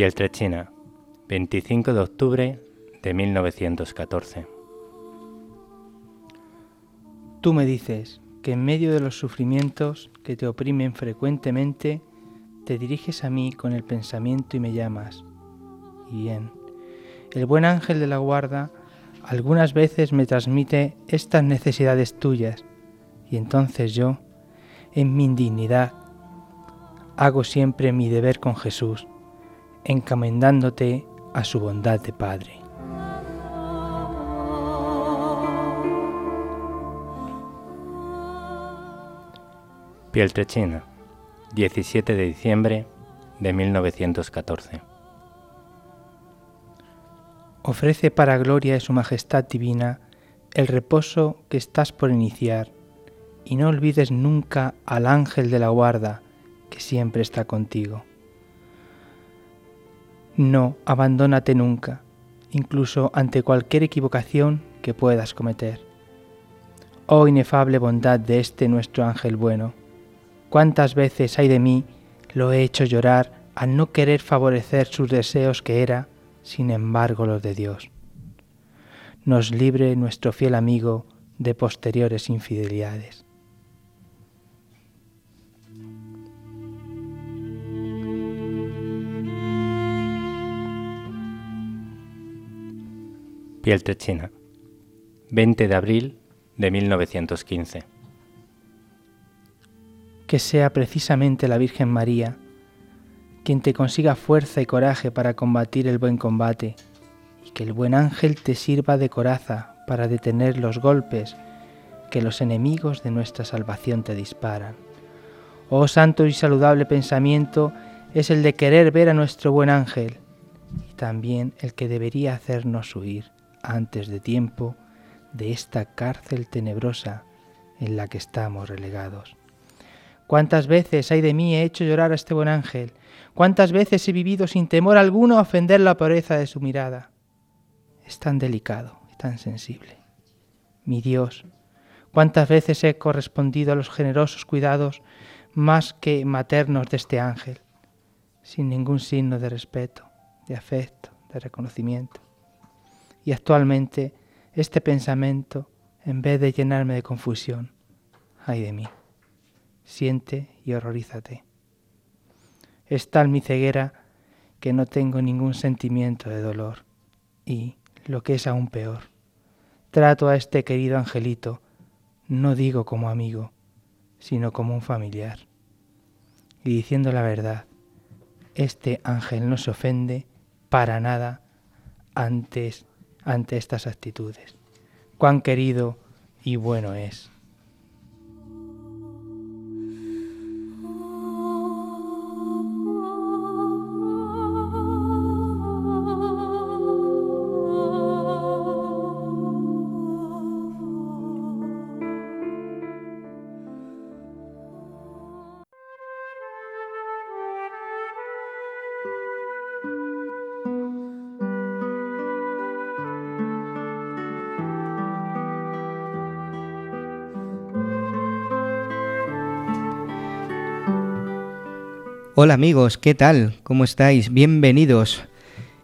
Pieltrechina, 25 de octubre de 1914. Tú me dices que en medio de los sufrimientos que te oprimen frecuentemente, te diriges a mí con el pensamiento y me llamas. Y bien, el buen ángel de la guarda algunas veces me transmite estas necesidades tuyas, y entonces yo, en mi indignidad, hago siempre mi deber con Jesús encomendándote a su bondad de Padre. Pieltrechina, 17 de diciembre de 1914. Ofrece para gloria de su majestad divina el reposo que estás por iniciar y no olvides nunca al ángel de la guarda que siempre está contigo. No, abandónate nunca, incluso ante cualquier equivocación que puedas cometer. Oh inefable bondad de este nuestro ángel bueno, cuántas veces hay de mí lo he hecho llorar al no querer favorecer sus deseos que era, sin embargo, los de Dios. Nos libre nuestro fiel amigo de posteriores infidelidades. Pieltrechina, 20 de abril de 1915. Que sea precisamente la Virgen María quien te consiga fuerza y coraje para combatir el buen combate, y que el buen ángel te sirva de coraza para detener los golpes que los enemigos de nuestra salvación te disparan. Oh santo y saludable pensamiento es el de querer ver a nuestro buen ángel, y también el que debería hacernos huir antes de tiempo de esta cárcel tenebrosa en la que estamos relegados. ¿Cuántas veces hay de mí he hecho llorar a este buen ángel? ¿Cuántas veces he vivido sin temor alguno a ofender la pureza de su mirada? Es tan delicado tan sensible. Mi Dios, ¿cuántas veces he correspondido a los generosos cuidados más que maternos de este ángel, sin ningún signo de respeto, de afecto, de reconocimiento? Y actualmente este pensamiento, en vez de llenarme de confusión, ay de mí, siente y horrorízate. Es tal mi ceguera que no tengo ningún sentimiento de dolor y, lo que es aún peor, trato a este querido angelito, no digo como amigo, sino como un familiar. Y diciendo la verdad, este ángel no se ofende para nada antes ante estas actitudes. Cuán querido y bueno es. Hola amigos, ¿qué tal? ¿Cómo estáis? Bienvenidos.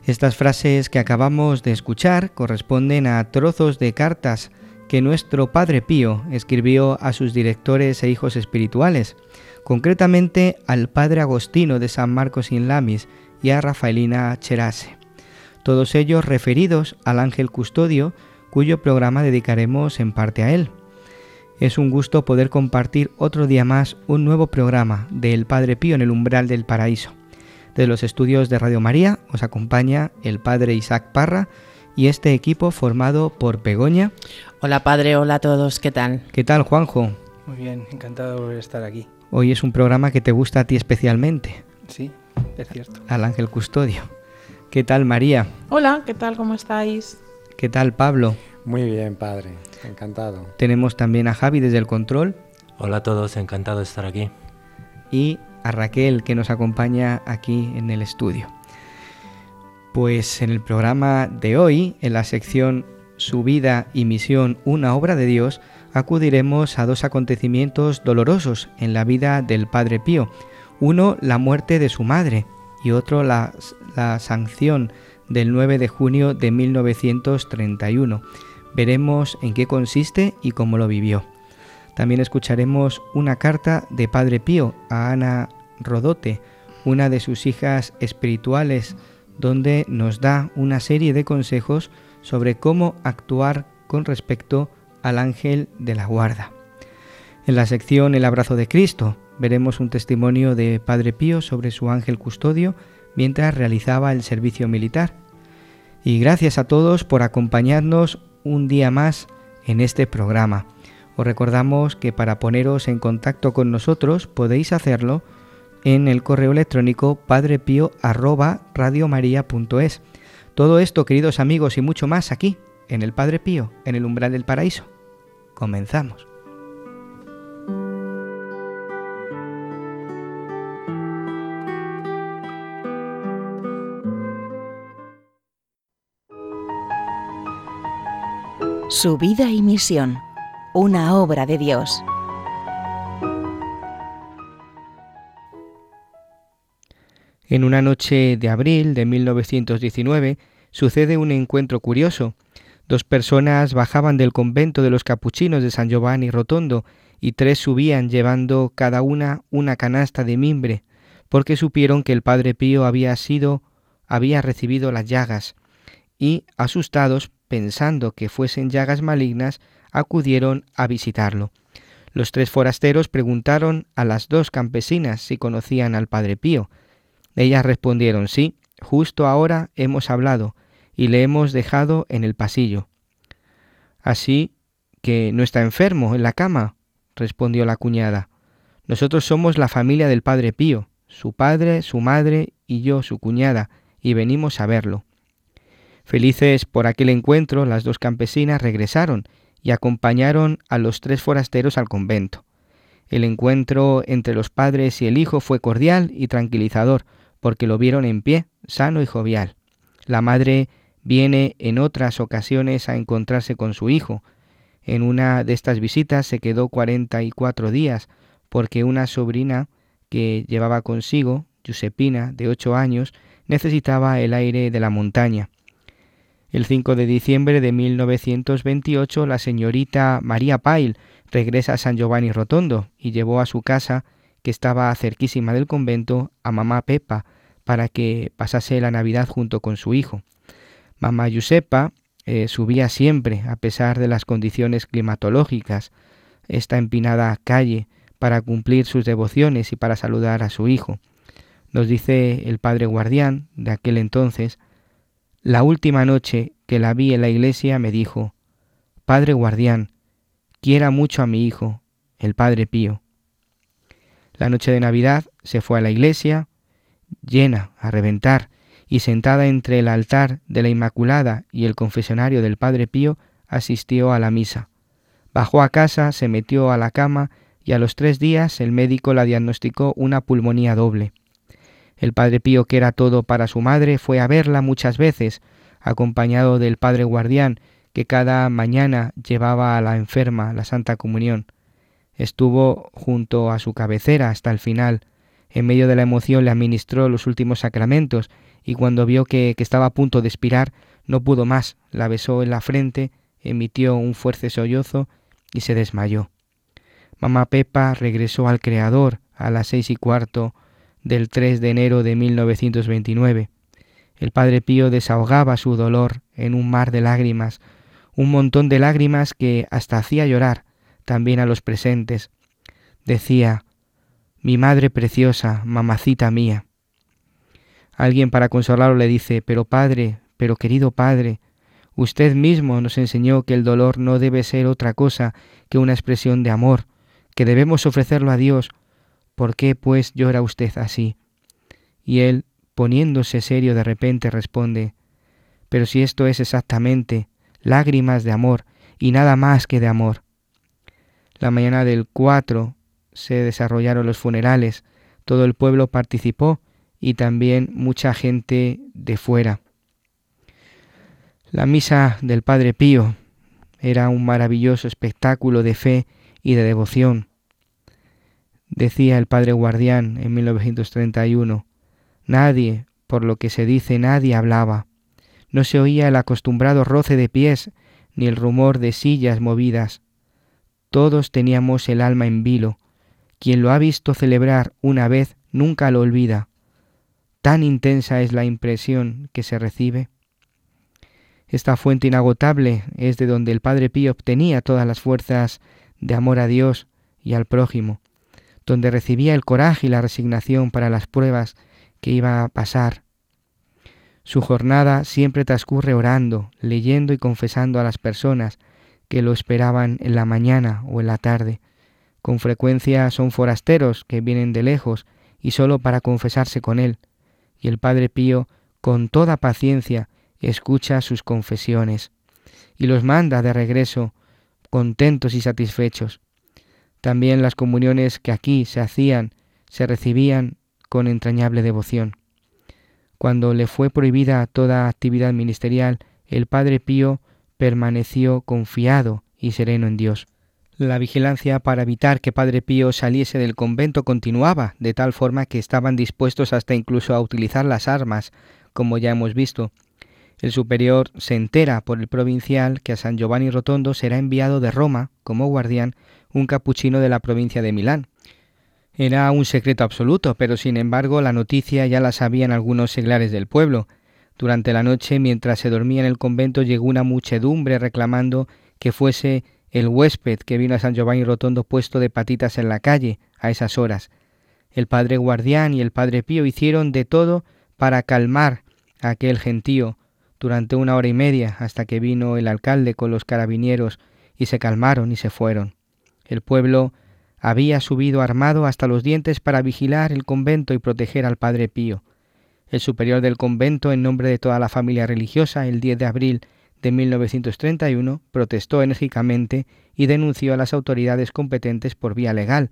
Estas frases que acabamos de escuchar corresponden a trozos de cartas que nuestro Padre Pío escribió a sus directores e hijos espirituales, concretamente al Padre Agostino de San Marcos in Lamis y a Rafaelina Cherase. todos ellos referidos al ángel custodio, cuyo programa dedicaremos en parte a él. Es un gusto poder compartir otro día más un nuevo programa del Padre Pío en el umbral del paraíso. De los estudios de Radio María os acompaña el Padre Isaac Parra y este equipo formado por Begoña. Hola Padre, hola a todos, ¿qué tal? ¿Qué tal Juanjo? Muy bien, encantado de estar aquí. Hoy es un programa que te gusta a ti especialmente. Sí, es cierto. Al ángel custodio. ¿Qué tal María? Hola, ¿qué tal? ¿Cómo estáis? ¿Qué tal Pablo? Muy bien, padre, encantado. Tenemos también a Javi desde el control. Hola a todos, encantado de estar aquí. Y a Raquel que nos acompaña aquí en el estudio. Pues en el programa de hoy, en la sección Su vida y misión, una obra de Dios, acudiremos a dos acontecimientos dolorosos en la vida del Padre Pío. Uno, la muerte de su madre y otro, la, la sanción del 9 de junio de 1931. Veremos en qué consiste y cómo lo vivió. También escucharemos una carta de Padre Pío a Ana Rodote, una de sus hijas espirituales, donde nos da una serie de consejos sobre cómo actuar con respecto al ángel de la guarda. En la sección El abrazo de Cristo veremos un testimonio de Padre Pío sobre su ángel custodio mientras realizaba el servicio militar. Y gracias a todos por acompañarnos un día más en este programa. Os recordamos que para poneros en contacto con nosotros podéis hacerlo en el correo electrónico padrepío@radiomaria.es. Todo esto, queridos amigos, y mucho más aquí en el Padre Pío, en el umbral del paraíso. Comenzamos. Su vida y misión, una obra de Dios. En una noche de abril de 1919 sucede un encuentro curioso. Dos personas bajaban del convento de los capuchinos de San Giovanni Rotondo y tres subían llevando cada una una canasta de mimbre, porque supieron que el padre Pío había sido había recibido las llagas y asustados pensando que fuesen llagas malignas acudieron a visitarlo. Los tres forasteros preguntaron a las dos campesinas si conocían al padre Pío. Ellas respondieron sí, justo ahora hemos hablado y le hemos dejado en el pasillo. Así que no está enfermo en la cama, respondió la cuñada. Nosotros somos la familia del padre Pío, su padre, su madre y yo, su cuñada, y venimos a verlo. Felices por aquel encuentro, las dos campesinas regresaron y acompañaron a los tres forasteros al convento. El encuentro entre los padres y el hijo fue cordial y tranquilizador, porque lo vieron en pie, sano y jovial. La madre viene en otras ocasiones a encontrarse con su hijo. En una de estas visitas se quedó cuarenta y cuatro días, porque una sobrina que llevaba consigo, Giuseppina, de ocho años, necesitaba el aire de la montaña. El 5 de diciembre de 1928 la señorita María Pail regresa a San Giovanni Rotondo y llevó a su casa, que estaba cerquísima del convento, a mamá Pepa, para que pasase la Navidad junto con su hijo. Mamá Giuseppa eh, subía siempre, a pesar de las condiciones climatológicas, esta empinada calle para cumplir sus devociones y para saludar a su hijo. Nos dice el padre guardián de aquel entonces, la última noche que la vi en la iglesia me dijo, Padre guardián, quiera mucho a mi hijo, el Padre Pío. La noche de Navidad se fue a la iglesia, llena, a reventar, y sentada entre el altar de la Inmaculada y el confesionario del Padre Pío, asistió a la misa. Bajó a casa, se metió a la cama y a los tres días el médico la diagnosticó una pulmonía doble. El Padre Pío, que era todo para su madre, fue a verla muchas veces, acompañado del Padre Guardián, que cada mañana llevaba a la enferma la Santa Comunión. Estuvo junto a su cabecera hasta el final, en medio de la emoción le administró los últimos sacramentos y cuando vio que, estaba a punto de expirar, no pudo más, la besó en la frente, emitió un fuerte sollozo y se desmayó. Mamá Pepa regresó al Creador a las seis y cuarto del 3 de enero de 1929. El Padre Pío desahogaba su dolor en un mar de lágrimas, un montón de lágrimas que hasta hacía llorar también a los presentes. Decía, mi madre preciosa, mamacita mía. Alguien para consolarlo le dice, pero padre, pero querido padre, usted mismo nos enseñó que el dolor no debe ser otra cosa que una expresión de amor, que debemos ofrecerlo a Dios. ¿Por qué, pues, llora usted así? Y él, poniéndose serio de repente, responde, Pero si esto es exactamente lágrimas de amor y nada más que de amor. La mañana del 4 se desarrollaron los funerales, todo el pueblo participó y también mucha gente de fuera. La misa del Padre Pío era un maravilloso espectáculo de fe y de devoción. Decía el Padre Guardián en 1931, nadie, por lo que se dice, nadie hablaba. No se oía el acostumbrado roce de pies ni el rumor de sillas movidas. Todos teníamos el alma en vilo. Quien lo ha visto celebrar una vez nunca lo olvida. Tan intensa es la impresión que se recibe. Esta fuente inagotable es de donde el Padre Pío obtenía todas las fuerzas de amor a Dios y al prójimo, donde recibía el coraje y la resignación para las pruebas que iba a pasar. Su jornada siempre transcurre orando, leyendo y confesando a las personas que lo esperaban en la mañana o en la tarde. Con frecuencia son forasteros que vienen de lejos y solo para confesarse con él, y el Padre Pío, con toda paciencia, escucha sus confesiones y los manda de regreso contentos y satisfechos. También las comuniones que aquí se hacían se recibían con entrañable devoción. Cuando le fue prohibida toda actividad ministerial, el Padre Pío permaneció confiado y sereno en Dios. La vigilancia para evitar que Padre Pío saliese del convento continuaba, de tal forma que estaban dispuestos hasta incluso a utilizar las armas, como ya hemos visto. El superior se entera por el provincial que a San Giovanni Rotondo será enviado de Roma, como guardián, un capuchino de la provincia de Milán. Era un secreto absoluto, pero sin embargo la noticia ya la sabían algunos seglares del pueblo. Durante la noche, mientras se dormía en el convento, llegó una muchedumbre reclamando que fuese el huésped que vino a San Giovanni Rotondo puesto de patitas en la calle a esas horas. El padre guardián y el padre Pío hicieron de todo para calmar a aquel gentío durante una hora y media hasta que vino el alcalde con los carabinieros y se calmaron y se fueron. El pueblo había subido armado hasta los dientes para vigilar el convento y proteger al Padre Pío. El superior del convento, en nombre de toda la familia religiosa, el 10 de abril de 1931, protestó enérgicamente y denunció a las autoridades competentes por vía legal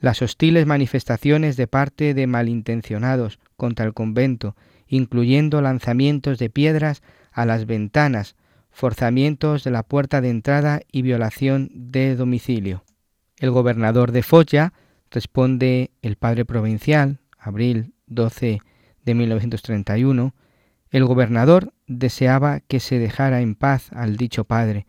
las hostiles manifestaciones de parte de malintencionados contra el convento, incluyendo lanzamientos de piedras a las ventanas, forzamientos de la puerta de entrada y violación de domicilio. El gobernador de Foggia responde el padre provincial, abril 12 de 1931, el gobernador deseaba que se dejara en paz al dicho padre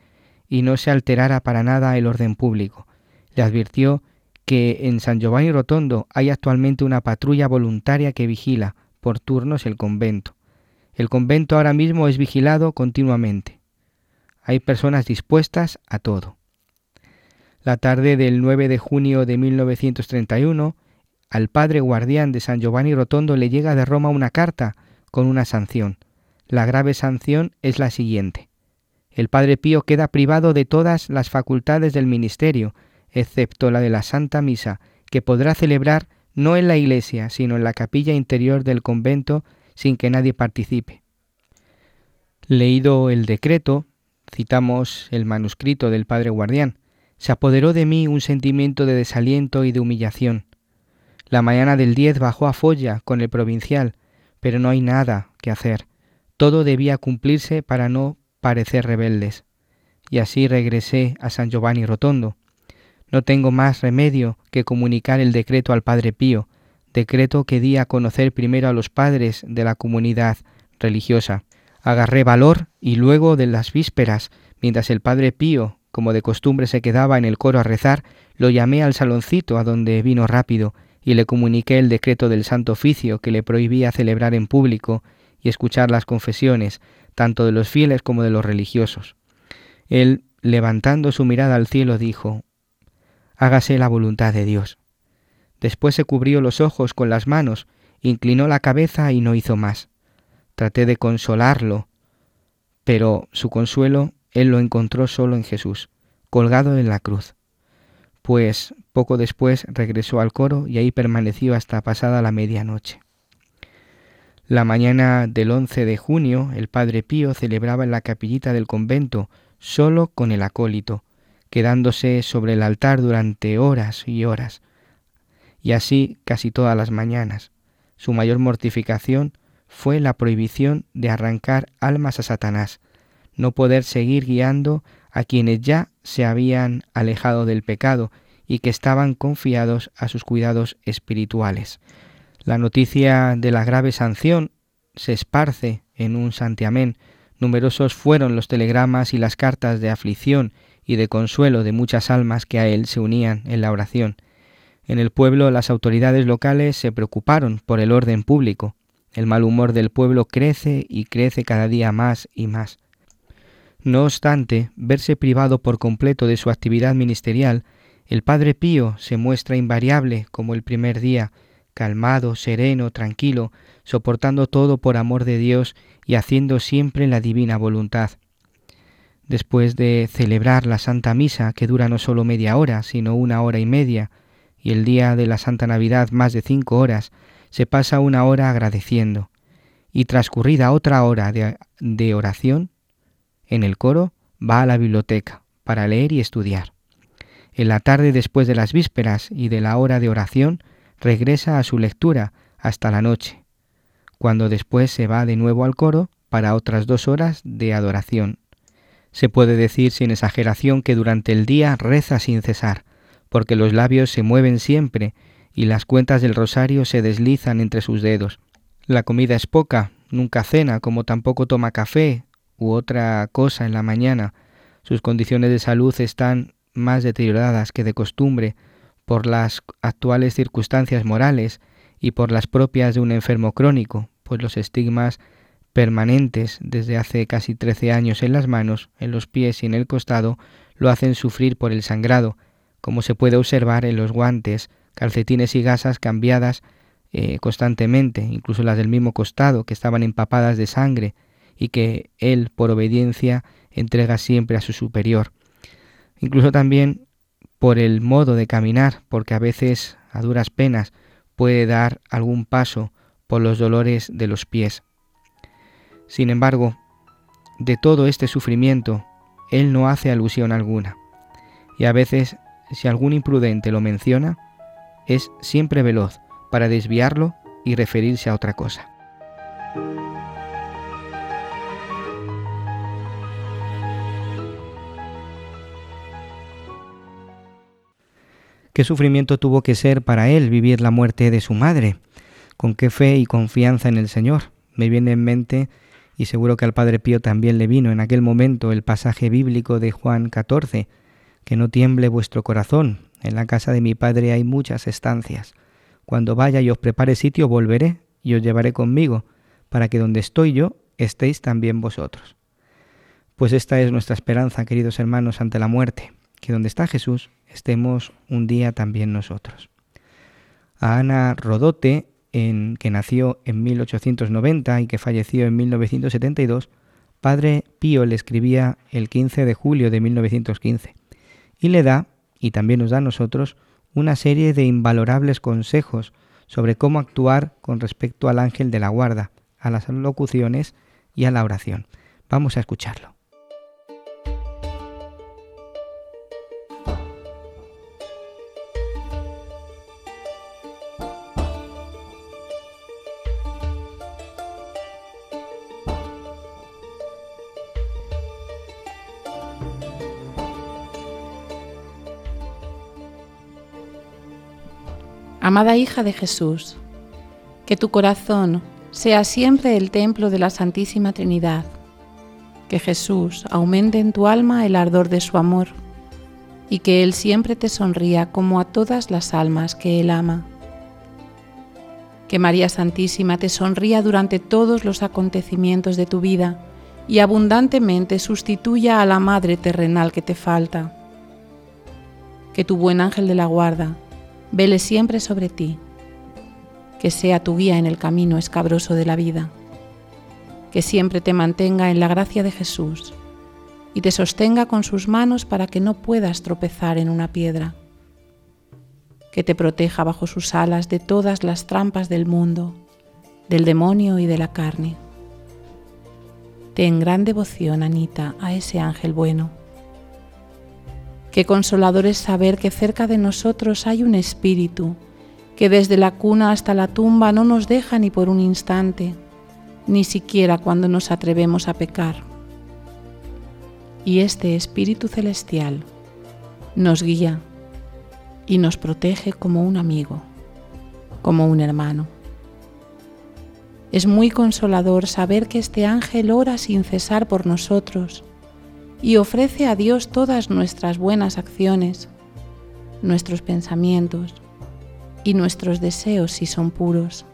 y no se alterara para nada el orden público. Le advirtió que en San Giovanni Rotondo hay actualmente una patrulla voluntaria que vigila por turnos el convento. El convento ahora mismo es vigilado continuamente. Hay personas dispuestas a todo. La tarde del 9 de junio de 1931, al padre guardián de San Giovanni Rotondo le llega de Roma una carta con una sanción. La grave sanción es la siguiente. El padre Pío queda privado de todas las facultades del ministerio, excepto la de la Santa Misa, que podrá celebrar no en la iglesia, sino en la capilla interior del convento sin que nadie participe. Leído el decreto, citamos el manuscrito del padre guardián, se apoderó de mí un sentimiento de desaliento y de humillación. La mañana del 10 bajó a Folla con el provincial, pero no hay nada que hacer. Todo debía cumplirse para no parecer rebeldes. Y así regresé a San Giovanni Rotondo. No tengo más remedio que comunicar el decreto al Padre Pío, decreto que di a conocer primero a los padres de la comunidad religiosa. Agarré valor y luego de las vísperas, mientras el Padre Pío como de costumbre se quedaba en el coro a rezar, lo llamé al saloncito a donde vino rápido y le comuniqué el decreto del Santo Oficio que le prohibía celebrar en público y escuchar las confesiones, tanto de los fieles como de los religiosos. Él, levantando su mirada al cielo, dijo, Hágase la voluntad de Dios. Después se cubrió los ojos con las manos, inclinó la cabeza y no hizo más. Traté de consolarlo, pero su consuelo él lo encontró solo en Jesús, colgado en la cruz. Pues poco después regresó al coro y ahí permaneció hasta pasada la medianoche. La mañana del 11 de junio el padre Pío celebraba en la capillita del convento solo con el acólito, quedándose sobre el altar durante horas y horas, y así casi todas las mañanas. Su mayor mortificación fue la prohibición de arrancar almas a Satanás, no poder seguir guiando a quienes ya se habían alejado del pecado y que estaban confiados a sus cuidados espirituales. La noticia de la grave sanción se esparce en un santiamén. Numerosos fueron los telegramas y las cartas de aflicción y de consuelo de muchas almas que a él se unían en la oración. En el pueblo las autoridades locales se preocuparon por el orden público. El mal humor del pueblo crece y crece cada día más y más. No obstante, verse privado por completo de su actividad ministerial, el Padre Pío se muestra invariable como el primer día, calmado, sereno, tranquilo, soportando todo por amor de Dios y haciendo siempre la divina voluntad. Después de celebrar la Santa Misa, que dura no solo media hora, sino una hora y media, y el día de la Santa Navidad más de cinco horas, se pasa una hora agradeciendo, y transcurrida otra hora de, de oración, en el coro va a la biblioteca para leer y estudiar. En la tarde después de las vísperas y de la hora de oración, regresa a su lectura hasta la noche, cuando después se va de nuevo al coro para otras dos horas de adoración. Se puede decir sin exageración que durante el día reza sin cesar, porque los labios se mueven siempre y las cuentas del rosario se deslizan entre sus dedos. La comida es poca, nunca cena, como tampoco toma café u otra cosa en la mañana. Sus condiciones de salud están más deterioradas que de costumbre por las actuales circunstancias morales y por las propias de un enfermo crónico, pues los estigmas permanentes desde hace casi trece años en las manos, en los pies y en el costado lo hacen sufrir por el sangrado, como se puede observar en los guantes, calcetines y gasas cambiadas eh, constantemente, incluso las del mismo costado, que estaban empapadas de sangre y que él, por obediencia, entrega siempre a su superior. Incluso también por el modo de caminar, porque a veces, a duras penas, puede dar algún paso por los dolores de los pies. Sin embargo, de todo este sufrimiento, él no hace alusión alguna, y a veces si algún imprudente lo menciona, es siempre veloz para desviarlo y referirse a otra cosa. ¿Qué sufrimiento tuvo que ser para él vivir la muerte de su madre? ¿Con qué fe y confianza en el Señor? Me viene en mente, y seguro que al Padre Pío también le vino en aquel momento, el pasaje bíblico de Juan 14, que no tiemble vuestro corazón. En la casa de mi Padre hay muchas estancias. Cuando vaya y os prepare sitio, volveré y os llevaré conmigo, para que donde estoy yo estéis también vosotros. Pues esta es nuestra esperanza, queridos hermanos, ante la muerte, que donde está Jesús estemos un día también nosotros. A Ana Rodote, en, que nació en 1890 y que falleció en 1972, Padre Pío le escribía el 15 de julio de 1915 y le da, y también nos da a nosotros, una serie de invalorables consejos sobre cómo actuar con respecto al ángel de la guarda, a las locuciones y a la oración. Vamos a escucharlo. Amada hija de Jesús, que tu corazón sea siempre el templo de la Santísima Trinidad, que Jesús aumente en tu alma el ardor de su amor y que Él siempre te sonría como a todas las almas que Él ama. Que María Santísima te sonría durante todos los acontecimientos de tu vida y abundantemente sustituya a la Madre terrenal que te falta. Que tu buen ángel de la guarda vele siempre sobre ti, que sea tu guía en el camino escabroso de la vida, que siempre te mantenga en la gracia de Jesús y te sostenga con sus manos para que no puedas tropezar en una piedra, que te proteja bajo sus alas de todas las trampas del mundo, del demonio y de la carne. Ten gran devoción, Anita, a ese ángel bueno. Qué consolador es saber que cerca de nosotros hay un espíritu que desde la cuna hasta la tumba no nos deja ni por un instante, ni siquiera cuando nos atrevemos a pecar y este Espíritu Celestial nos guía y nos protege como un amigo, como un hermano. Es muy consolador saber que este ángel ora sin cesar por nosotros y ofrece a Dios todas nuestras buenas acciones, nuestros pensamientos y nuestros deseos si son puros.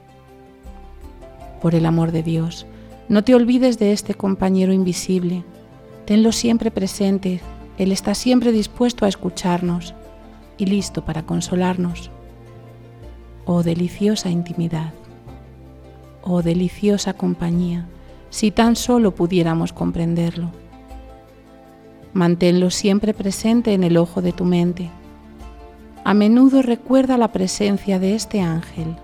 Por el amor de Dios, no te olvides de este compañero invisible Tenlo siempre presente, Él está siempre dispuesto a escucharnos y listo para consolarnos. Oh deliciosa intimidad, oh deliciosa compañía, si tan solo pudiéramos comprenderlo. Manténlo siempre presente en el ojo de tu mente. A menudo recuerda la presencia de este ángel.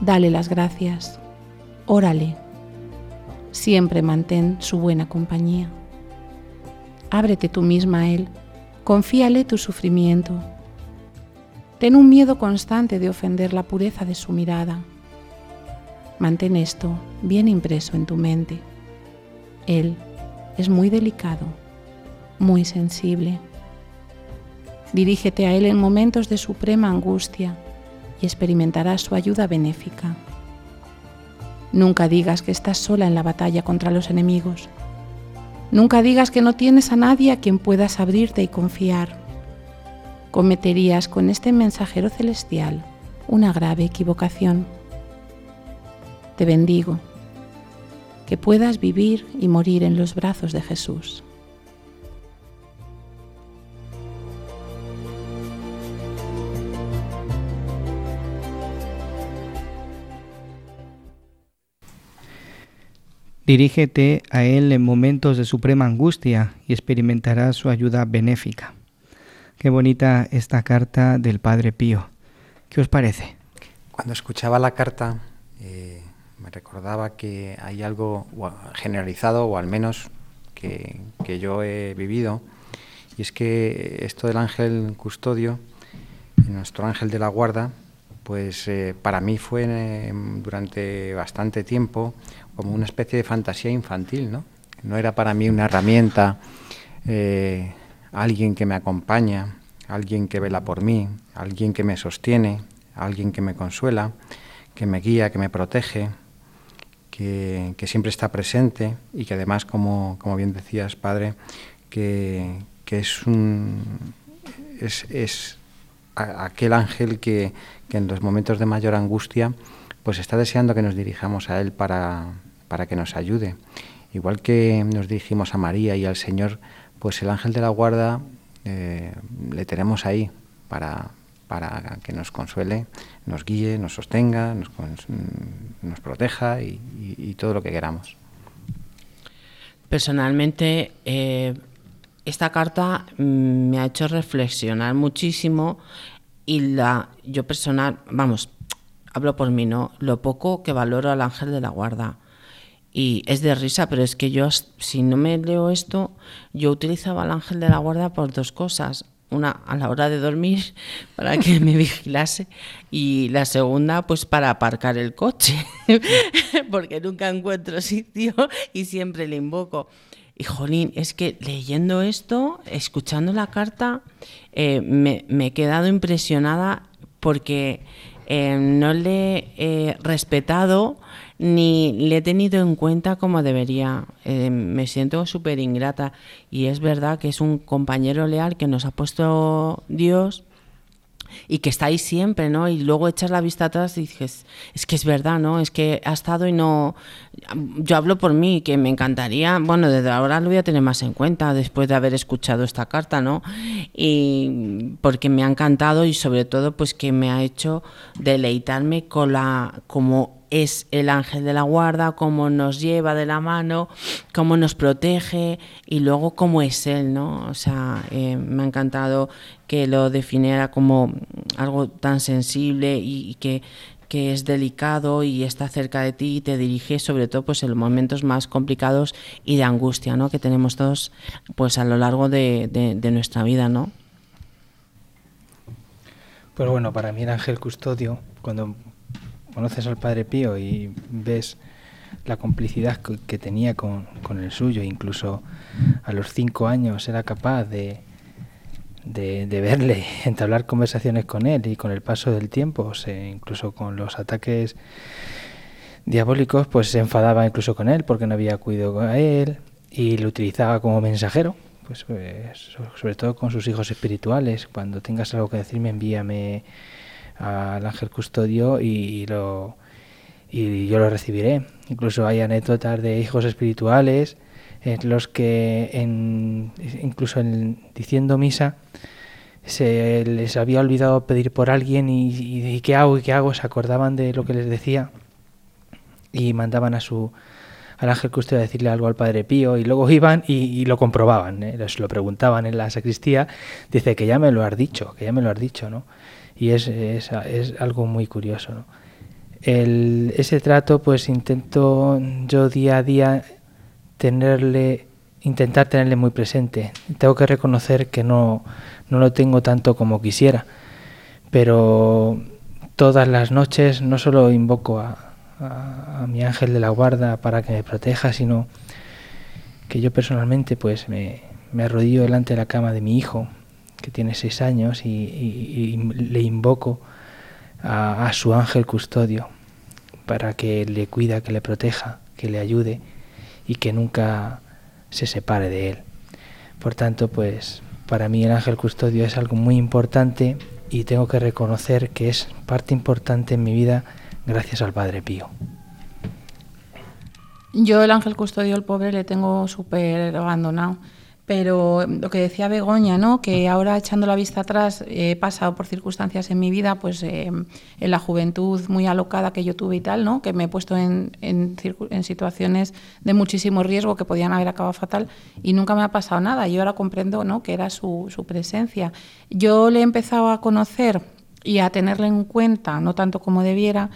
Dale las gracias, órale. Siempre mantén su buena compañía. Ábrete tú misma a Él, confíale tu sufrimiento. Ten un miedo constante de ofender la pureza de su mirada. Mantén esto bien impreso en tu mente. Él es muy delicado, muy sensible. Dirígete a Él en momentos de suprema angustia y experimentarás su ayuda benéfica. Nunca digas que estás sola en la batalla contra los enemigos. Nunca digas que no tienes a nadie a quien puedas abrirte y confiar. Cometerías con este mensajero celestial una grave equivocación. Te bendigo, que puedas vivir y morir en los brazos de Jesús. Dirígete a Él en momentos de suprema angustia y experimentarás su ayuda benéfica. Qué bonita esta carta del Padre Pío. ¿Qué os parece? Cuando escuchaba la carta eh, me recordaba que hay algo generalizado, o al menos que, yo he vivido, y es que esto del ángel custodio, nuestro ángel de la guarda, pues eh, para mí fue eh, durante bastante tiempo como una especie de fantasía infantil, ¿no? No era para mí una herramienta, eh, alguien que me acompaña, alguien que vela por mí, alguien que me sostiene, alguien que me consuela, que me guía, que me protege, que, siempre está presente y que además, como, bien decías, Padre, que, es un es, aquel ángel que, que en los momentos de mayor angustia pues está deseando que nos dirijamos a Él para, para que nos ayude. Igual que nos dirigimos a María y al Señor, pues el ángel de la guarda eh, le tenemos ahí para, para que nos consuele, nos guíe, nos sostenga, nos, nos proteja y, todo lo que queramos. Personalmente, eh, esta carta mm, me ha hecho reflexionar muchísimo y la yo personal, vamos, hablo por mí, ¿no? Lo poco que valoro al ángel de la guarda. Y es de risa, pero es que yo, si no me leo esto, yo utilizaba al ángel de la guarda por dos cosas. Una, a la hora de dormir, para que me vigilase, y la segunda, pues para aparcar el coche, porque nunca encuentro sitio y siempre le invoco. Y jolín, es que leyendo esto, escuchando la carta, eh, me, he quedado impresionada porque eh, no le he respetado ni le he tenido en cuenta como debería. Eh, me siento súper ingrata y es verdad que es un compañero leal que nos ha puesto Dios y que está ahí siempre, ¿no? Y luego echas la vista atrás y dices, es que es verdad, ¿no? Es que ha estado y no... Yo hablo por mí, que me encantaría, bueno, desde ahora lo voy a tener más en cuenta después de haber escuchado esta carta, ¿no? Y porque me ha encantado y sobre todo pues que me ha hecho deleitarme con la... como es el ángel de la guarda, cómo nos lleva de la mano, cómo nos protege y luego cómo es él, ¿no? O sea, eh, me ha encantado que lo definiera como algo tan sensible y, que, que, es delicado y está cerca de ti y te dirige sobre todo pues en los momentos más complicados y de angustia, ¿no? Que tenemos todos pues a lo largo de, de nuestra vida, ¿no? Pues bueno, para mí el ángel custodio, cuando conoces al Padre Pío y ves la complicidad que tenía con, el suyo, incluso a los cinco años era capaz de, de, verle, entablar conversaciones con él y con el paso del tiempo, incluso con los ataques diabólicos, pues se enfadaba incluso con él porque no había cuidado a él y lo utilizaba como mensajero, pues, pues sobre todo con sus hijos espirituales. Cuando tengas algo que decirme, envíame al ángel custodio y, lo, y yo lo recibiré. Incluso hay anécdotas de hijos espirituales en los que en, incluso en, diciendo misa se les había olvidado pedir por alguien y, y, qué hago y qué hago, se acordaban de lo que les decía y mandaban a su al ángel custodio a decirle algo al padre Pío y luego iban y, lo comprobaban, ¿eh? les lo preguntaban en la sacristía, dice que ya me lo has dicho, que ya me lo has dicho, ¿no? Y es, es, es algo muy curioso. El, ese trato pues intento yo día a día tenerle, intentar tenerle muy presente. Tengo que reconocer que no, no lo tengo tanto como quisiera, pero todas las noches no solo invoco a, a, a mi ángel de la guarda para que me proteja, sino que yo personalmente pues me, me arrodillo delante de la cama de mi hijo que tiene seis años, y, le invoco a, su ángel custodio para que le cuida, que le proteja, que le ayude y que nunca se separe de él. Por tanto, pues para mí el ángel custodio es algo muy importante y tengo que reconocer que es parte importante en mi vida gracias al Padre Pío. Yo el ángel custodio, el pobre, le tengo súper abandonado. Pero lo que decía Begoña, ¿no? que ahora echando la vista atrás he pasado por circunstancias en mi vida, pues eh, en la juventud muy alocada que yo tuve y tal, ¿no? que me he puesto en, en, en, situaciones de muchísimo riesgo que podían haber acabado fatal y nunca me ha pasado nada. Yo ahora comprendo ¿no? que era su, su presencia. Yo le he empezado a conocer y a tenerle en cuenta, no tanto como debiera,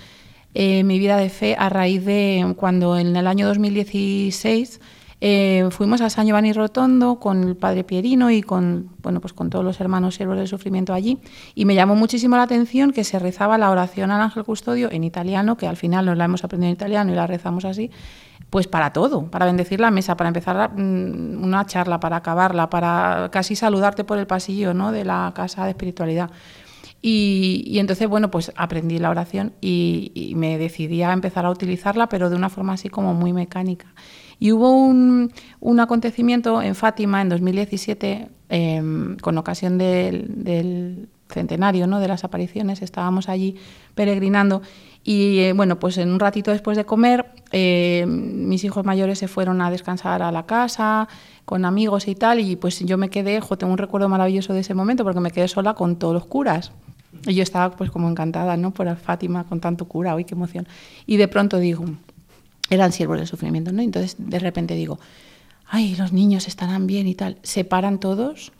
eh, mi vida de fe a raíz de cuando en el año 2016 eh, fuimos a San Giovanni Rotondo con el padre Pierino y con, bueno, pues con todos los hermanos siervos del sufrimiento allí. Y me llamó muchísimo la atención que se rezaba la oración al ángel custodio en italiano, que al final nos la hemos aprendido en italiano y la rezamos así, pues para todo, para bendecir la mesa, para empezar mm, una charla, para acabarla, para casi saludarte por el pasillo ¿no? de la casa de espiritualidad. Y, entonces, bueno, pues aprendí la oración y, y, me decidí a empezar a utilizarla, pero de una forma así como muy mecánica. Y hubo un, acontecimiento en Fátima en 2017, em, con ocasión del, centenario ¿no? de las apariciones, estábamos allí peregrinando y eh, bueno, pues en un ratito después de comer, eh, mis hijos mayores se fueron a descansar a la casa con amigos y tal, y pues yo me quedé, jo, tengo un recuerdo maravilloso de ese momento porque me quedé sola con todos los curas. Y yo estaba pues como encantada, ¿no? Por Fátima con tanto cura, uy, qué emoción. Y de pronto digo, eran siervos del sufrimiento, ¿no? Entonces de repente digo, ay, los niños estarán bien y tal. Se paran todos,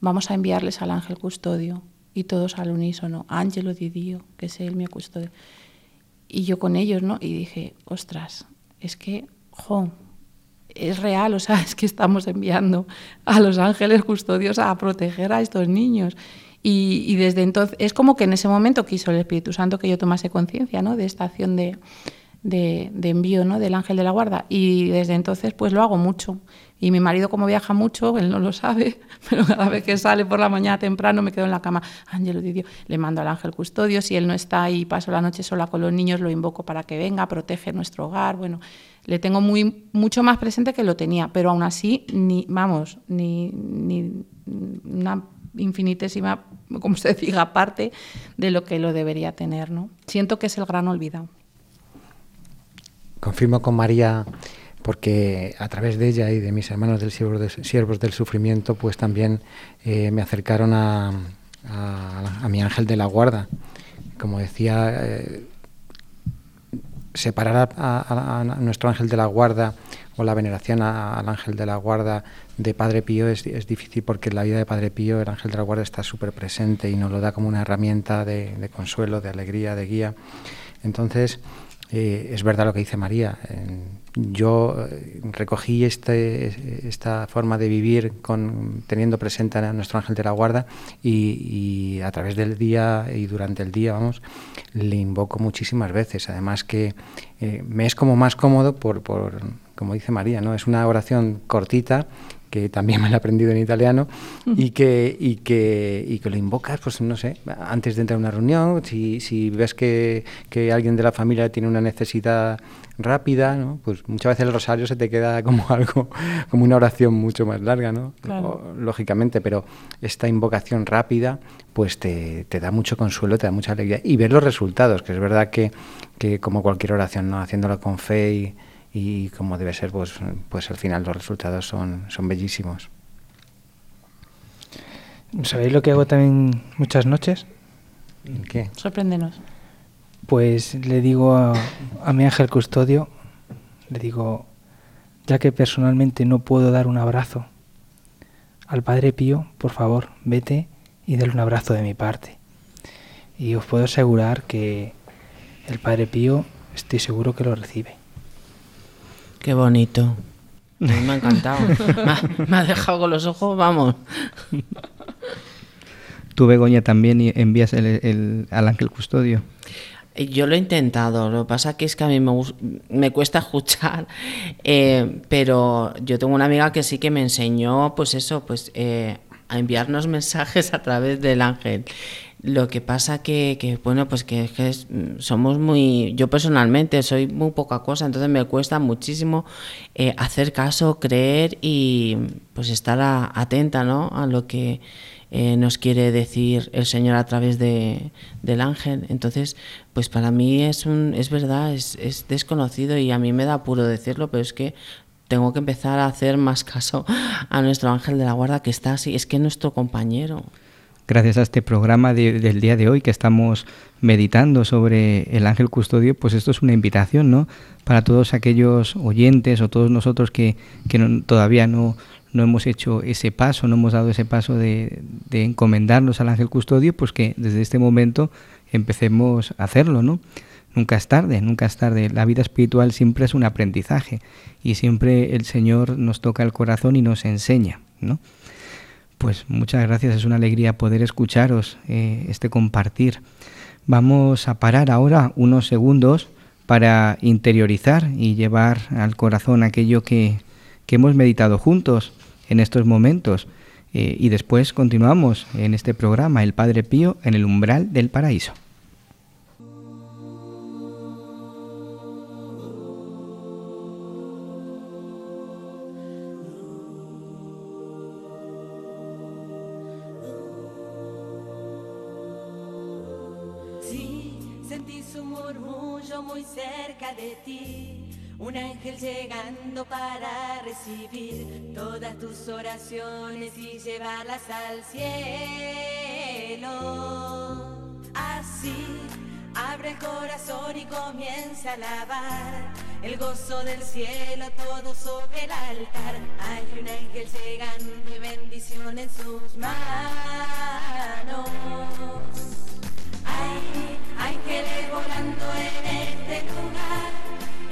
vamos a enviarles al ángel custodio y todos al unísono, Ángelo di Dio, que es el mi custodio. Y yo con ellos, ¿no? Y dije, ostras, es que, jo, es real, o sea, es que estamos enviando a los ángeles custodios a proteger a estos niños. Y, y desde entonces, es como que en ese momento quiso el Espíritu Santo que yo tomase conciencia, ¿no? De esta acción de, de, envío ¿no? del ángel de la guarda. Y desde entonces pues lo hago mucho. Y mi marido como viaja mucho, él no lo sabe, pero cada vez que sale por la mañana temprano me quedo en la cama. Ángelo Didio, le mando al ángel custodio, si él no está y paso la noche sola con los niños, lo invoco para que venga, protege nuestro hogar. Bueno, le tengo muy, mucho más presente que lo tenía, pero aún así, ni, vamos, ni, ni una infinitésima, como se diga, parte de lo que lo debería tener. ¿no? Siento que es el gran olvidado. Confirmo con María porque a través de ella y de mis hermanos del Siervos, del Sufrimiento, pues también eh, me acercaron a, mi ángel de la guarda. Como decía, eh, separar a, nuestro ángel de la guarda o la veneración al ángel de la guarda de Padre Pío es, difícil porque en la vida de Padre Pío el ángel de la guarda está súper presente y nos lo da como una herramienta de, consuelo, de alegría, de guía. Entonces, eh, es verdad lo que dice María. yo eh, recogí este, esta forma de vivir con, teniendo presente a nuestro ángel de la guarda y, a través del día y durante el día, vamos, le invoco muchísimas veces. Además que eh, me es como más cómodo por, por, como dice María, ¿no? Es una oración cortita que también me lo he aprendido en italiano, y que, y que, y que lo invocas, pues no sé, antes de entrar a una reunión, si, si ves que, que alguien de la familia tiene una necesidad rápida, ¿no? pues muchas veces el rosario se te queda como algo, como una oración mucho más larga, ¿no? lógicamente, pero esta invocación rápida, pues te, te, da mucho consuelo, te da mucha alegría. Y ver los resultados, que es verdad que, que como cualquier oración, ¿no? haciéndolo con fe y y como debe ser, pues, pues al final los resultados son, son bellísimos. ¿Sabéis lo que hago también muchas noches? ¿Qué? Sorpréndenos. Pues le digo a, a mi ángel custodio, le digo, ya que personalmente no puedo dar un abrazo al Padre Pío, por favor, vete y dale un abrazo de mi parte. Y os puedo asegurar que el Padre Pío estoy seguro que lo recibe. Qué bonito. me ha encantado. me, ha, dejado con los ojos, vamos. Tú, Begoña, también envías el, al ángel custodio. Yo lo he intentado, lo que pasa que es que a mí me, me cuesta escuchar, eh, pero yo tengo una amiga que sí que me enseñó, pues eso, pues eh, a enviarnos mensajes a través del ángel. Lo que pasa que, que bueno, pues que, somos muy, yo personalmente soy muy poca cosa, entonces me cuesta muchísimo eh, hacer caso, creer y pues estar atenta, ¿no? A lo que eh, nos quiere decir el Señor a través de, del ángel. Entonces, pues para mí es un, es verdad, es, es desconocido y a mí me da apuro decirlo, pero es que tengo que empezar a hacer más caso a nuestro ángel de la guarda que está así, es que es nuestro compañero gracias a este programa del día de hoy que estamos meditando sobre el ángel custodio, pues esto es una invitación, ¿no? Para todos aquellos oyentes o todos nosotros que, todavía no, no hemos hecho ese paso, no hemos dado ese paso de, de, encomendarnos al ángel custodio, pues que desde este momento empecemos a hacerlo, ¿no? Nunca es tarde, nunca es tarde. La vida espiritual siempre es un aprendizaje y siempre el Señor nos toca el corazón y nos enseña, ¿no? Pues muchas gracias, es una alegría poder escucharos, eh, este compartir. Vamos a parar ahora unos segundos para interiorizar y llevar al corazón aquello que, hemos meditado juntos en estos momentos. Eh, y después continuamos en este programa, El Padre Pío en el umbral del paraíso. Para recibir todas tus oraciones y llevarlas al cielo. Así abre el corazón y comienza a alabar el gozo del cielo todo sobre el altar. Hay un ángel llegando y bendición en sus manos. Hay ángeles volando en este lugar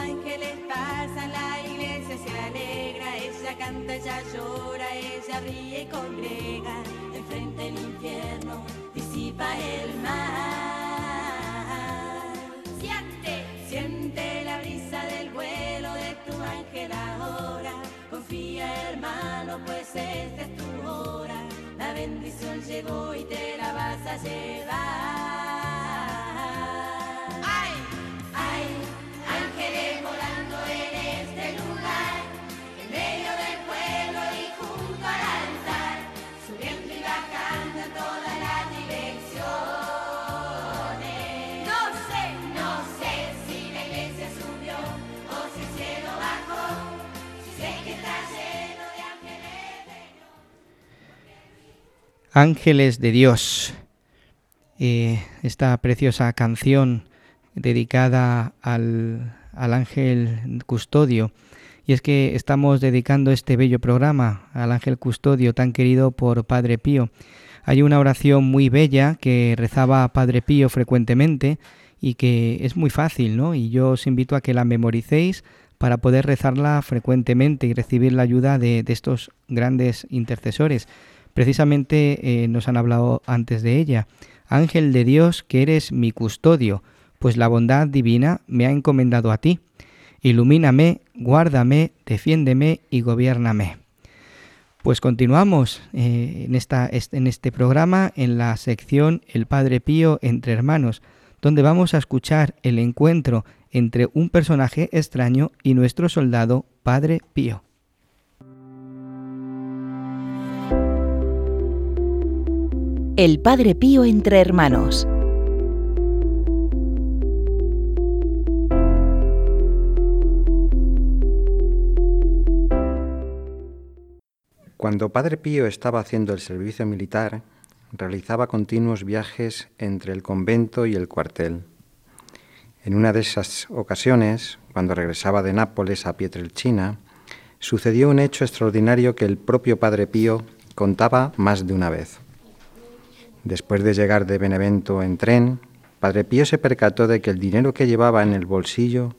ángeles pasan, la iglesia se alegra, ella canta, ella llora, ella ríe y congrega. frente el infierno, disipa el mal. Siente, siente la brisa del vuelo de tu ángel ahora. Confía, hermano, pues esta es tu hora. La bendición llegó y te la vas a llevar. Ángeles de Dios. Eh, esta preciosa canción dedicada al, al ángel custodio. Y es que estamos dedicando este bello programa al ángel custodio tan querido por Padre Pío. Hay una oración muy bella que rezaba Padre Pío frecuentemente y que es muy fácil, ¿no? Y yo os invito a que la memoricéis para poder rezarla frecuentemente y recibir la ayuda de, de estos grandes intercesores. Precisamente eh, nos han hablado antes de ella. Ángel de Dios, que eres mi custodio, pues la bondad divina me ha encomendado a ti. Ilumíname, guárdame, defiéndeme y gobiername. Pues continuamos eh, en, esta, en este programa, en la sección El Padre Pío entre hermanos, donde vamos a escuchar el encuentro entre un personaje extraño y nuestro soldado Padre Pío. El Padre Pío entre hermanos. Cuando Padre Pío estaba haciendo el servicio militar, realizaba continuos viajes entre el convento y el cuartel. En una de esas ocasiones, cuando regresaba de Nápoles a Pietrelcina, sucedió un hecho extraordinario que el propio Padre Pío contaba más de una vez. Después de llegar de Benevento en tren, Padre Pío se percató de que el dinero que llevaba en el bolsillo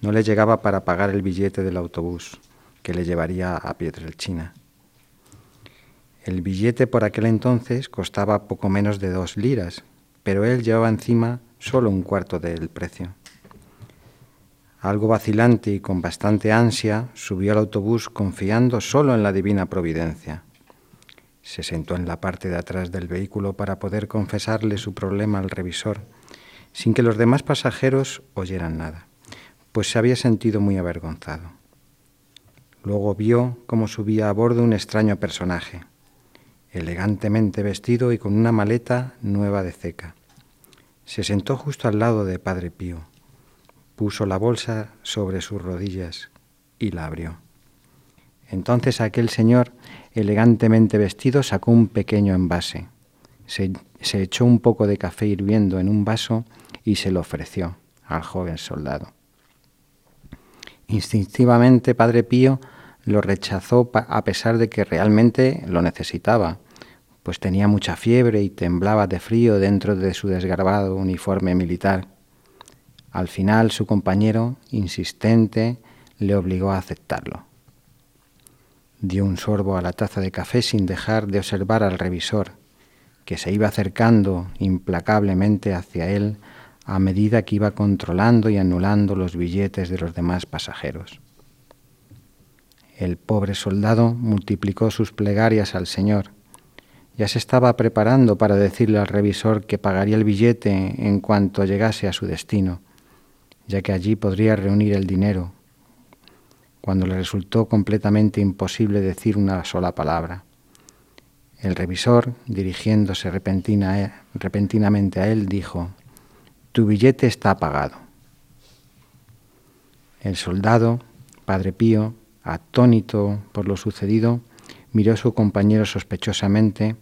no le llegaba para pagar el billete del autobús que le llevaría a Pietrelcina. El billete por aquel entonces costaba poco menos de dos liras, pero él llevaba encima solo un cuarto del precio. Algo vacilante y con bastante ansia, subió al autobús confiando solo en la divina providencia. Se sentó en la parte de atrás del vehículo para poder confesarle su problema al revisor, sin que los demás pasajeros oyeran nada, pues se había sentido muy avergonzado. Luego vio cómo subía a bordo un extraño personaje, elegantemente vestido y con una maleta nueva de ceca. Se sentó justo al lado de Padre Pío, puso la bolsa sobre sus rodillas y la abrió. Entonces aquel señor, elegantemente vestido, sacó un pequeño envase, se, echó un poco de café hirviendo en un vaso y se lo ofreció al joven soldado. Instintivamente Padre Pío lo rechazó a pesar de que realmente lo necesitaba, pues tenía mucha fiebre y temblaba de frío dentro de su desgarbado uniforme militar. Al final su compañero, insistente, le obligó a aceptarlo. Dio un sorbo a la taza de café sin dejar de observar al revisor, que se iba acercando implacablemente hacia él a medida que iba controlando y anulando los billetes de los demás pasajeros. El pobre soldado multiplicó sus plegarias al Señor. Ya se estaba preparando para decirle al revisor que pagaría el billete en cuanto llegase a su destino, ya que allí podría reunir el dinero, cuando le resultó completamente imposible decir una sola palabra. El revisor, dirigiéndose repentina, repentinamente a él, dijo, Tu billete está pagado. El soldado, Padre Pío, atónito por lo sucedido, miró a su compañero sospechosamente,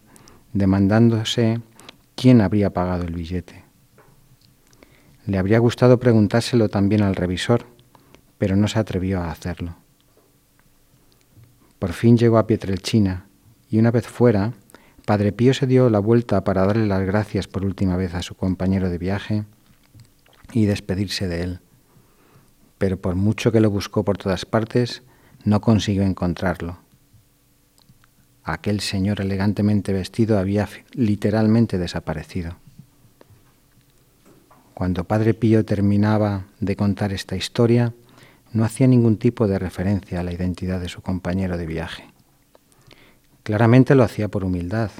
demandándose quién habría pagado el billete. Le habría gustado preguntárselo también al revisor, pero no se atrevió a hacerlo. Por fin llegó a Pietrelchina y una vez fuera, Padre Pío se dio la vuelta para darle las gracias por última vez a su compañero de viaje y despedirse de él. Pero por mucho que lo buscó por todas partes, no consiguió encontrarlo. aquel señor elegantemente vestido había literalmente desaparecido. Cuando Padre Pío terminaba de contar esta historia, no hacía ningún tipo de referencia a la identidad de su compañero de viaje. Claramente lo hacía por humildad,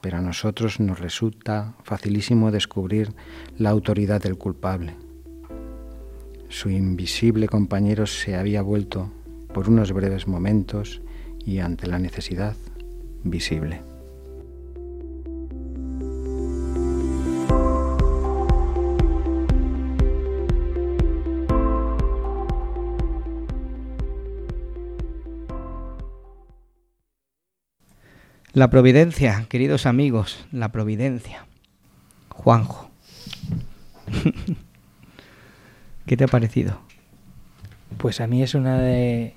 pero a nosotros nos resulta facilísimo descubrir la autoridad del culpable. Su invisible compañero se había vuelto, por unos breves momentos y ante la necesidad, visible. La providencia, queridos amigos, la providencia. Juanjo. ¿Qué te ha parecido? Pues a mí es una de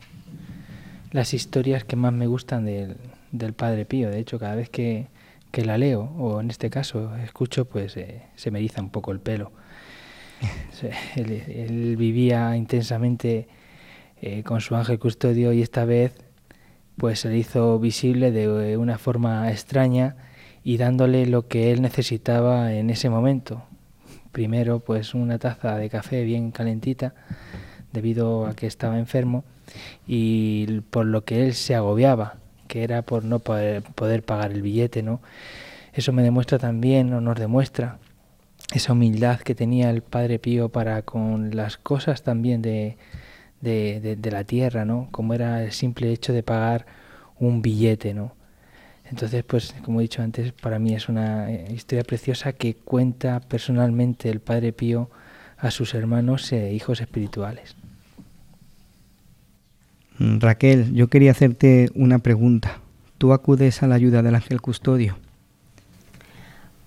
las historias que más me gustan del, del Padre Pío. De hecho, cada vez que, que, la leo, o en este caso escucho, pues eh, se me eriza un poco el pelo. él, él, vivía intensamente eh, con su ángel custodio y esta vez pues se le hizo visible de una forma extraña y dándole lo que él necesitaba en ese momento. Primero, pues una taza de café bien calentita, debido a que estaba enfermo, y por lo que él se agobiaba, que era por no poder, poder pagar el billete, ¿no? Eso me demuestra también, o nos demuestra, esa humildad que tenía el Padre Pío para con las cosas también de, de, de, de, la tierra, ¿no? Como era el simple hecho de pagar un billete, ¿no? Entonces, pues, como he dicho antes, para mí es una historia preciosa que cuenta personalmente el Padre Pío a sus hermanos e hijos espirituales. Raquel, yo quería hacerte una pregunta. ¿Tú acudes a la ayuda del ángel custodio?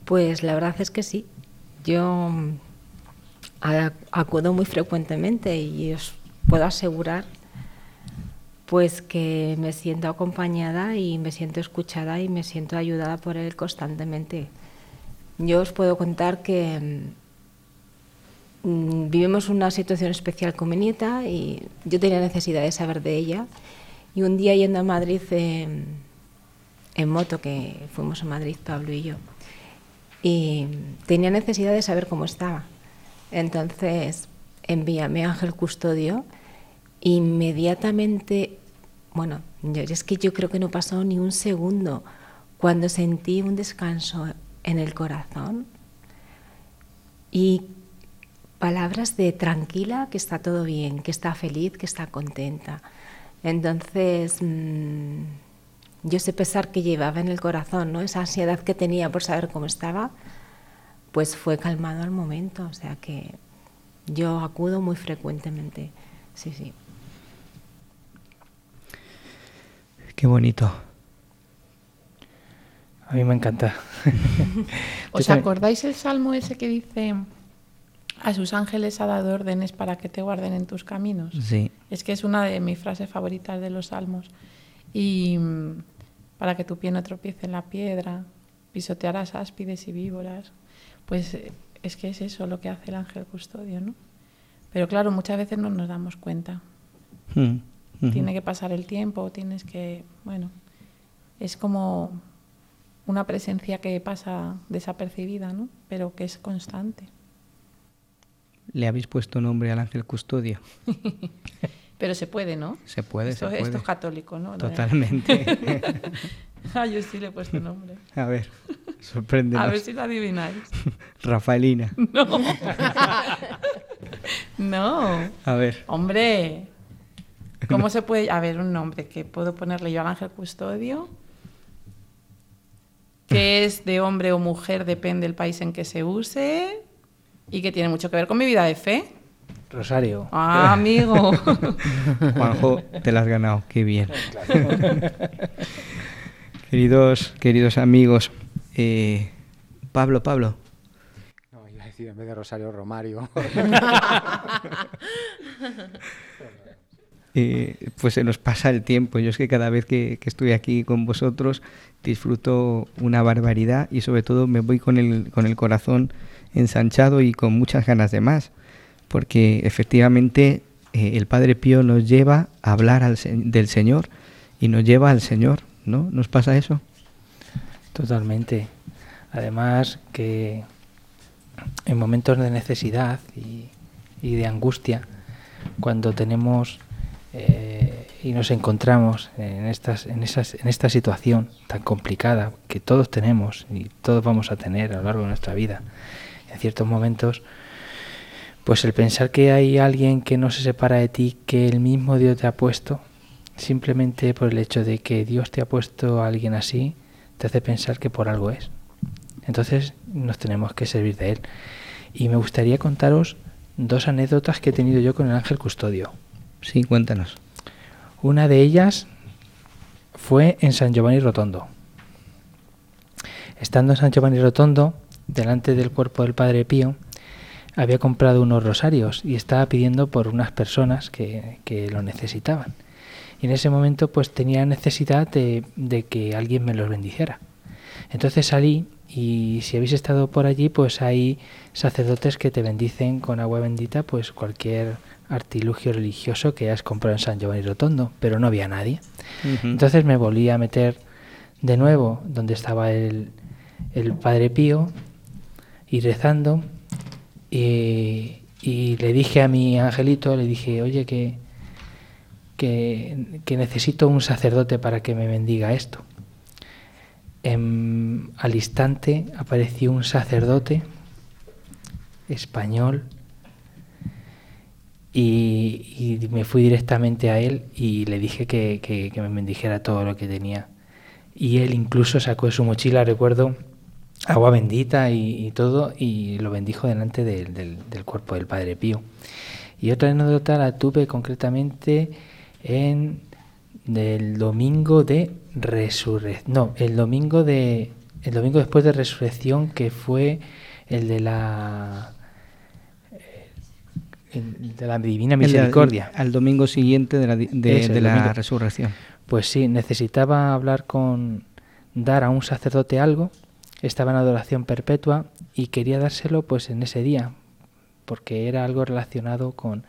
Pues la verdad es que sí. Yo acudo muy frecuentemente y os puedo asegurar pues que me siento acompañada y me siento escuchada y me siento ayudada por él constantemente. Yo os puedo contar que mmm, vivimos una situación especial con mi nieta y yo tenía necesidad de saber de ella y un día yendo a Madrid eh, en moto, que fuimos a Madrid Pablo y yo, y tenía necesidad de saber cómo estaba. Entonces envié a ángel custodio inmediatamente, bueno, yo, es que yo creo que no pasó ni un segundo cuando sentí un descanso en el corazón y palabras de tranquila, que está todo bien, que está feliz, que está contenta. Entonces, mmm, yo ese pesar que llevaba en el corazón, ¿no? esa ansiedad que tenía por saber cómo estaba, pues fue calmado al momento. O sea que yo acudo muy frecuentemente. Sí, sí. Qué bonito. A mí me encanta. ¿Os acordáis el salmo ese que dice a sus ángeles ha dado órdenes para que te guarden en tus caminos? Sí. Es que es una de mis frases favoritas de los salmos. Y para que tu pie no tropiece en la piedra, pisotearás áspides y víboras. Pues es que es eso lo que hace el ángel custodio, ¿no? Pero claro, muchas veces no nos damos cuenta. Mm. Tiene que pasar el tiempo, tienes que, bueno, es como una presencia que pasa desapercibida, ¿no? Pero que es constante. ¿Le habéis puesto nombre al ángel custodio? Pero se puede, ¿no? Se puede, esto, se puede. Esto es católico, ¿no? Totalmente. ah, yo sí le he puesto nombre. A ver, sorprende. A ver si lo adivináis. Rafaelina. No. no. A ver. Hombre. ¿Cómo se puede...? A ver, un nombre que puedo ponerle yo al ángel custodio, que es de hombre o mujer, depende del país en que se use, y que tiene mucho que ver con mi vida de fe. Rosario. Ah, amigo. Juanjo, te la has ganado, qué bien. queridos, queridos amigos, eh, Pablo, Pablo. No, iba a decir en vez de Rosario, Romario. Eh, pues se nos pasa el tiempo. Yo es que cada vez que, que, estoy aquí con vosotros disfruto una barbaridad y sobre todo me voy con el, con el corazón ensanchado y con muchas ganas de más, porque efectivamente eh, el Padre Pío nos lleva a hablar al, del Señor y nos lleva al Señor. ¿no? ¿Nos pasa eso? Totalmente. Además que en momentos de necesidad y, de angustia, cuando tenemos eh, y nos encontramos en, estas, en, esas, en esta situación tan complicada que todos tenemos y todos vamos a tener a lo largo de nuestra vida, en ciertos momentos, pues el pensar que hay alguien que no se separa de ti, que el mismo Dios te ha puesto, simplemente por el hecho de que Dios te ha puesto a alguien así, te hace pensar que por algo es. Entonces nos tenemos que servir de Él. Y me gustaría contaros dos anécdotas que he tenido yo con el ángel custodio. Sí, cuéntanos. Una de ellas fue en San Giovanni Rotondo. Estando en San Giovanni Rotondo, delante del cuerpo del Padre Pío, había comprado unos rosarios y estaba pidiendo por unas personas que, que lo necesitaban. Y en ese momento pues tenía necesidad de, de que alguien me los bendijera. Entonces salí y si habéis estado por allí, pues hay sacerdotes que te bendicen con agua bendita, pues cualquier artilugio religioso que has comprado en San Giovanni Rotondo, pero no había nadie. Ujú. Entonces me volví a meter de nuevo donde estaba el, el Padre Pío y rezando y, y le dije a mi angelito, le dije, oye, que, que, necesito un sacerdote para que me bendiga esto. Em, al instante apareció un sacerdote español y, me fui directamente a él y le dije que, me bendijera todo lo que tenía. Y él incluso sacó de su mochila, recuerdo, agua bendita y, todo, y lo bendijo delante del, del- del cuerpo del Padre Pío. Y otra anécdota la tuve concretamente en del domingo de resurrección. No, el domingo de el domingo después de resurrección que fue el de la eh, el de la divina El- misericordia. Al domingo siguiente de la, de, Eso, de el la resurrección. Pues sí, necesitaba hablar con dar a un sacerdote algo, estaba en adoración perpetua y quería dárselo pues en ese día, porque era algo relacionado con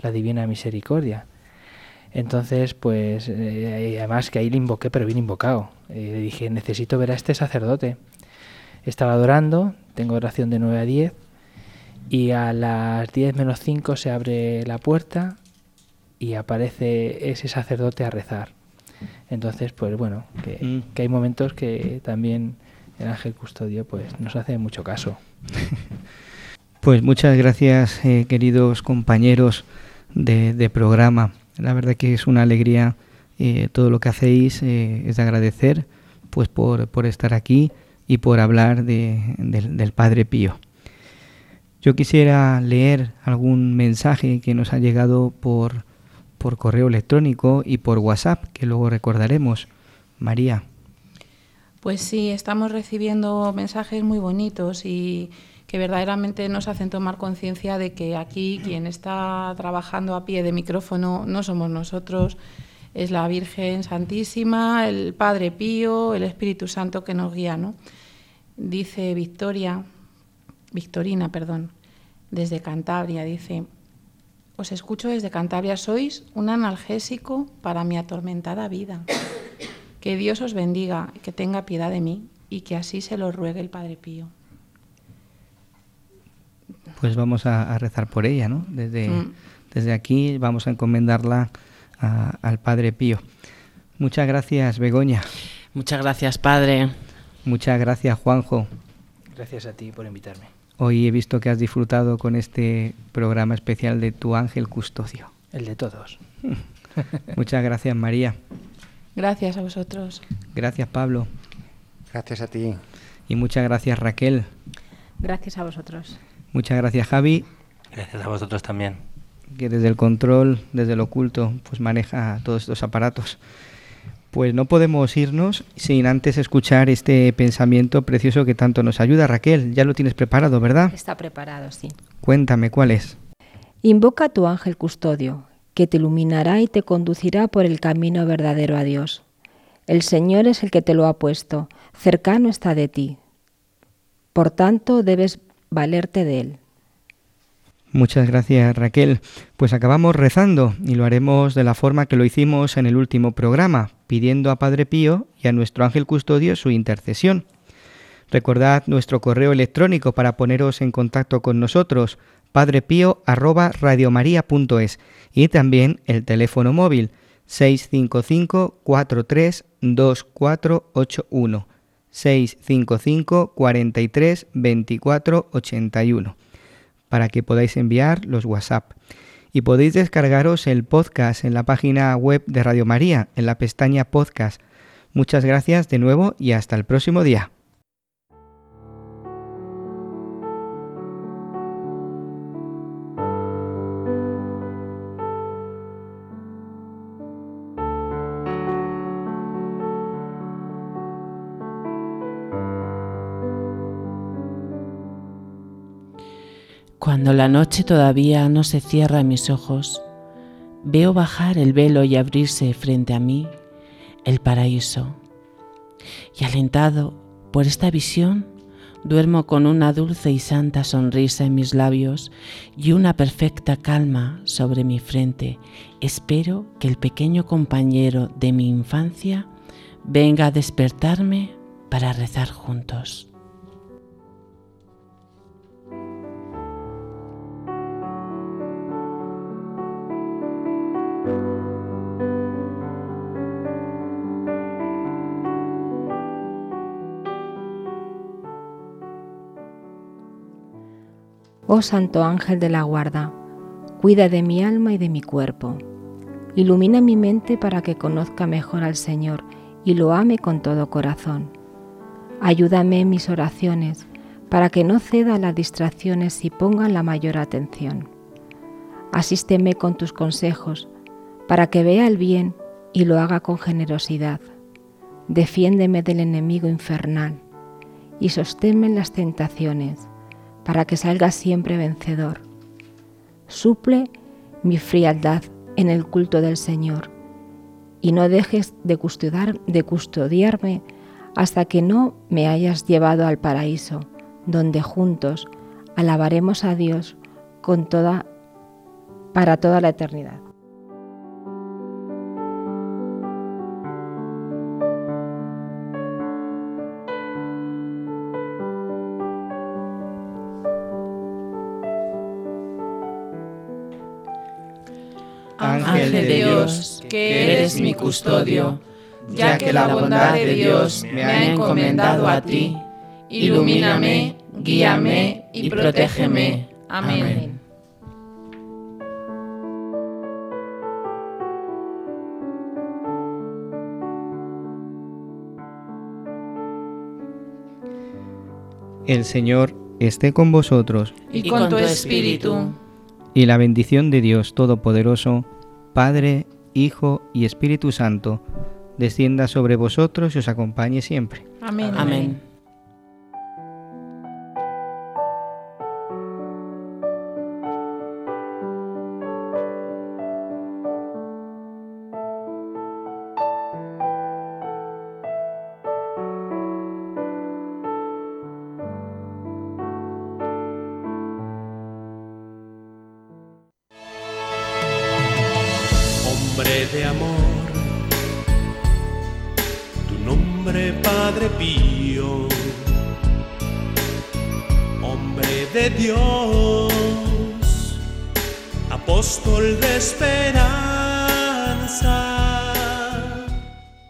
la divina misericordia. Entonces, pues, eh, además que ahí le invoqué, pero bien invocado. Eh, le dije, necesito ver a este sacerdote. Estaba adorando, tengo oración de 9 a 10, y a las 10 menos 5 se abre la puerta y aparece ese sacerdote a rezar. Entonces, pues bueno, que, Mm. que hay momentos que también el ángel custodio pues nos hace mucho caso. Pues muchas gracias, eh, queridos compañeros de, de programa. La verdad que es una alegría eh, todo lo que hacéis, eh, es de agradecer pues por, por estar aquí y por hablar de- del- del Padre Pío. Yo quisiera leer algún mensaje que nos ha llegado por, por correo electrónico y por WhatsApp, que luego recordaremos. María. Pues sí, estamos recibiendo mensajes muy bonitos y que verdaderamente nos hacen tomar conciencia de que aquí quien está trabajando a pie de micrófono no somos nosotros, es la Virgen Santísima, el Padre Pío, el Espíritu Santo que nos guía, ¿no? Dice Victoria, Victorina, perdón, desde Cantabria, dice, os escucho desde Cantabria, sois un analgésico para mi atormentada vida. Que Dios os bendiga, que tenga piedad de mí y que así se lo ruegue el Padre Pío. Pues vamos a, a rezar por ella, ¿no? Desde, Mm. desde aquí vamos a encomendarla a- al Padre Pío. Muchas gracias, Begoña. Muchas gracias, Padre. Muchas gracias, Juanjo. Gracias a ti por invitarme. Hoy he visto que has disfrutado con este programa especial de Tu Ángel Custodio. El de todos. Muchas gracias, María. Gracias a vosotros. Gracias, Pablo. Gracias a ti. Y muchas gracias, Raquel. Gracias a vosotros. Muchas gracias, Javi, Gracias a vosotros también. que desde el control, desde el oculto, pues maneja todos estos aparatos. Pues no podemos irnos sin antes escuchar este pensamiento precioso que tanto nos ayuda. Raquel, ya lo tienes preparado, ¿verdad? Está preparado, sí. Cuéntame cuál es. Invoca a tu ángel custodio, que te iluminará y te conducirá por el camino verdadero a Dios. El Señor es el que te lo ha puesto, cercano está de ti. Por tanto, debes valerte de él. Muchas gracias Raquel. Pues acabamos rezando y lo haremos de la forma que lo hicimos en el último programa, pidiendo a Padre Pío y a nuestro ángel custodio su intercesión. Recordad nuestro correo electrónico para poneros en contacto con nosotros, padrepío@radiomaria.es y también el teléfono móvil 655 43 2481 655 43 24 81 para que podáis enviar los WhatsApp. Y podéis descargaros el podcast en la página web de Radio María, en la pestaña podcast. Muchas gracias de nuevo y hasta el próximo día. Cuando la noche todavía no se cierra mis ojos, veo bajar el velo y abrirse frente a mí el paraíso. Y alentado por esta visión, duermo con una dulce y santa sonrisa en mis labios y una perfecta calma sobre mi frente. Espero que el pequeño compañero de mi infancia venga a despertarme para rezar juntos. Oh Santo Ángel de la Guarda, cuida de mi alma y de mi cuerpo. Ilumina mi mente para que conozca mejor al Señor y lo ame con todo corazón. Ayúdame en mis oraciones para que no ceda a las distracciones y ponga la mayor atención. Asísteme con tus consejos para que vea el bien y lo haga con generosidad. Defiéndeme del enemigo infernal y sosténme en las tentaciones para que salga siempre vencedor. Suple mi frialdad en el culto del Señor y no dejes de, de custodiarme hasta que no me hayas llevado al paraíso, donde juntos alabaremos a Dios con toda, para toda la eternidad. Ángel de Dios, que eres mi custodio, ya que la bondad de Dios me ha encomendado a ti, ilumíname, guíame y protégeme. Amén. El Señor esté con vosotros. Y con tu espíritu y la bendición de Dios Todopoderoso, Padre, Hijo y Espíritu Santo, descienda sobre vosotros y os acompañe siempre. Amén. Amén.